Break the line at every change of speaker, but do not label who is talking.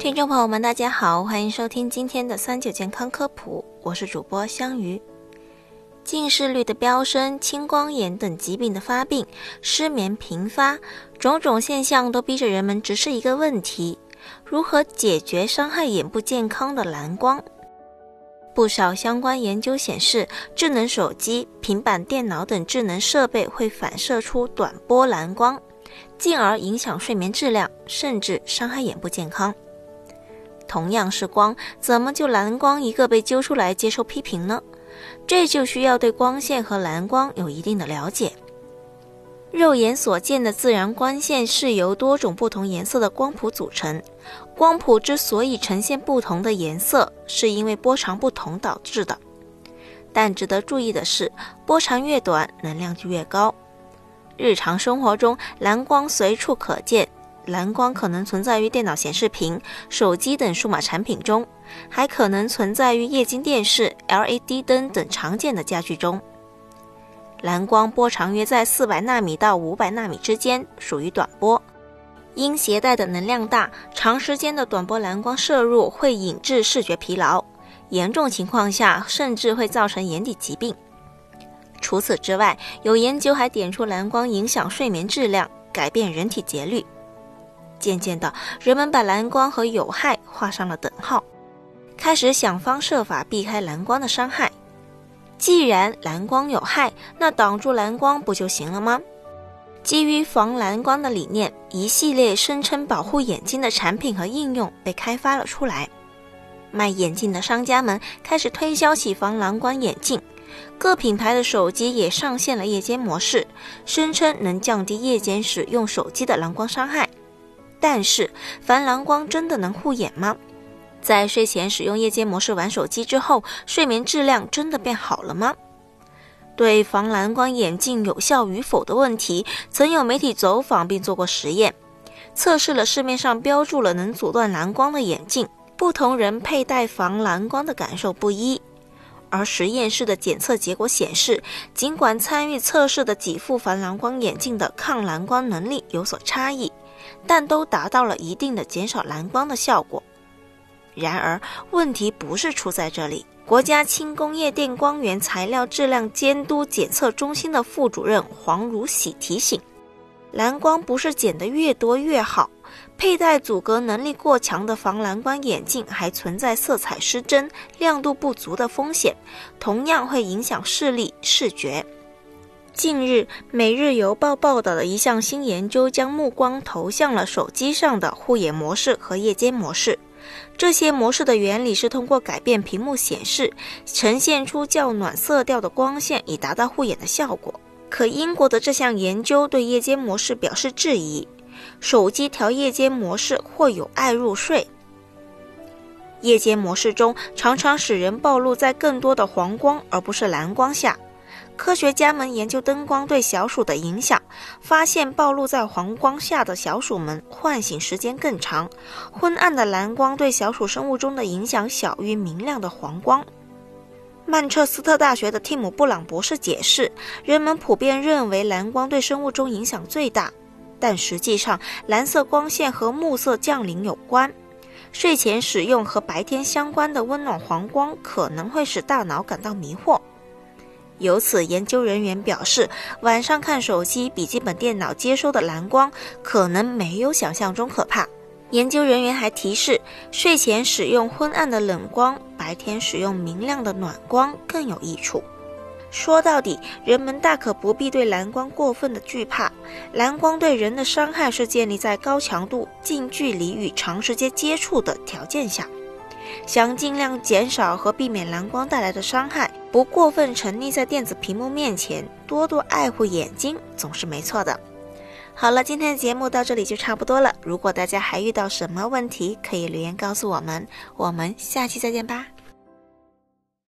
听众朋友们，大家好，欢迎收听今天的三九健康科普，我是主播香鱼。近视率的飙升、青光眼等疾病的发病、失眠频发，种种现象都逼着人们直视一个问题：如何解决伤害眼部健康的蓝光？不少相关研究显示，智能手机、平板电脑等智能设备会反射出短波蓝光，进而影响睡眠质量，甚至伤害眼部健康。同样是光，怎么就蓝光一个被揪出来接受批评呢？这就需要对光线和蓝光有一定的了解。肉眼所见的自然光线是由多种不同颜色的光谱组成。光谱之所以呈现不同的颜色，是因为波长不同导致的。但值得注意的是，波长越短，能量就越高。日常生活中，蓝光随处可见。蓝光可能存在于电脑显示屏、手机等数码产品中，还可能存在于液晶电视、LED 灯等常见的家具中。蓝光波长约在四百纳米到五百纳米之间，属于短波。因携带的能量大，长时间的短波蓝光摄入会引致视觉疲劳，严重情况下甚至会造成眼底疾病。除此之外，有研究还点出蓝光影响睡眠质量，改变人体节律。渐渐的，人们把蓝光和有害画上了等号，开始想方设法避开蓝光的伤害。既然蓝光有害，那挡住蓝光不就行了吗？基于防蓝光的理念，一系列声称保护眼睛的产品和应用被开发了出来。卖眼镜的商家们开始推销起防蓝光眼镜，各品牌的手机也上线了夜间模式，声称能降低夜间使用手机的蓝光伤害。但是，防蓝光真的能护眼吗？在睡前使用夜间模式玩手机之后，睡眠质量真的变好了吗？对防蓝光眼镜有效与否的问题，曾有媒体走访并做过实验，测试了市面上标注了能阻断蓝光的眼镜，不同人佩戴防蓝光的感受不一。而实验室的检测结果显示，尽管参与测试的几副防蓝光眼镜的抗蓝光能力有所差异。但都达到了一定的减少蓝光的效果。然而，问题不是出在这里。国家轻工业电光源材料质量监督检测中心的副主任黄如喜提醒：蓝光不是减得越多越好，佩戴阻隔能力过强的防蓝光眼镜还存在色彩失真、亮度不足的风险，同样会影响视力、视觉。近日，《每日邮报》报道的一项新研究，将目光投向了手机上的护眼模式和夜间模式。这些模式的原理是通过改变屏幕显示，呈现出较暖色调的光线，以达到护眼的效果。可英国的这项研究对夜间模式表示质疑：手机调夜间模式或有碍入睡。夜间模式中常常使人暴露在更多的黄光而不是蓝光下。科学家们研究灯光对小鼠的影响，发现暴露在黄光下的小鼠们唤醒时间更长。昏暗的蓝光对小鼠生物钟的影响小于明亮的黄光。曼彻斯特大学的蒂姆·布朗博士解释，人们普遍认为蓝光对生物钟影响最大，但实际上蓝色光线和暮色降临有关。睡前使用和白天相关的温暖黄光可能会使大脑感到迷惑。由此，研究人员表示，晚上看手机、笔记本电脑接收的蓝光可能没有想象中可怕。研究人员还提示，睡前使用昏暗的冷光，白天使用明亮的暖光更有益处。说到底，人们大可不必对蓝光过分的惧怕。蓝光对人的伤害是建立在高强度、近距离与长时间接触的条件下。想尽量减少和避免蓝光带来的伤害，不过分沉溺在电子屏幕面前，多多爱护眼睛总是没错的。好了，今天的节目到这里就差不多了。如果大家还遇到什么问题，可以留言告诉我们。我们下期再见吧。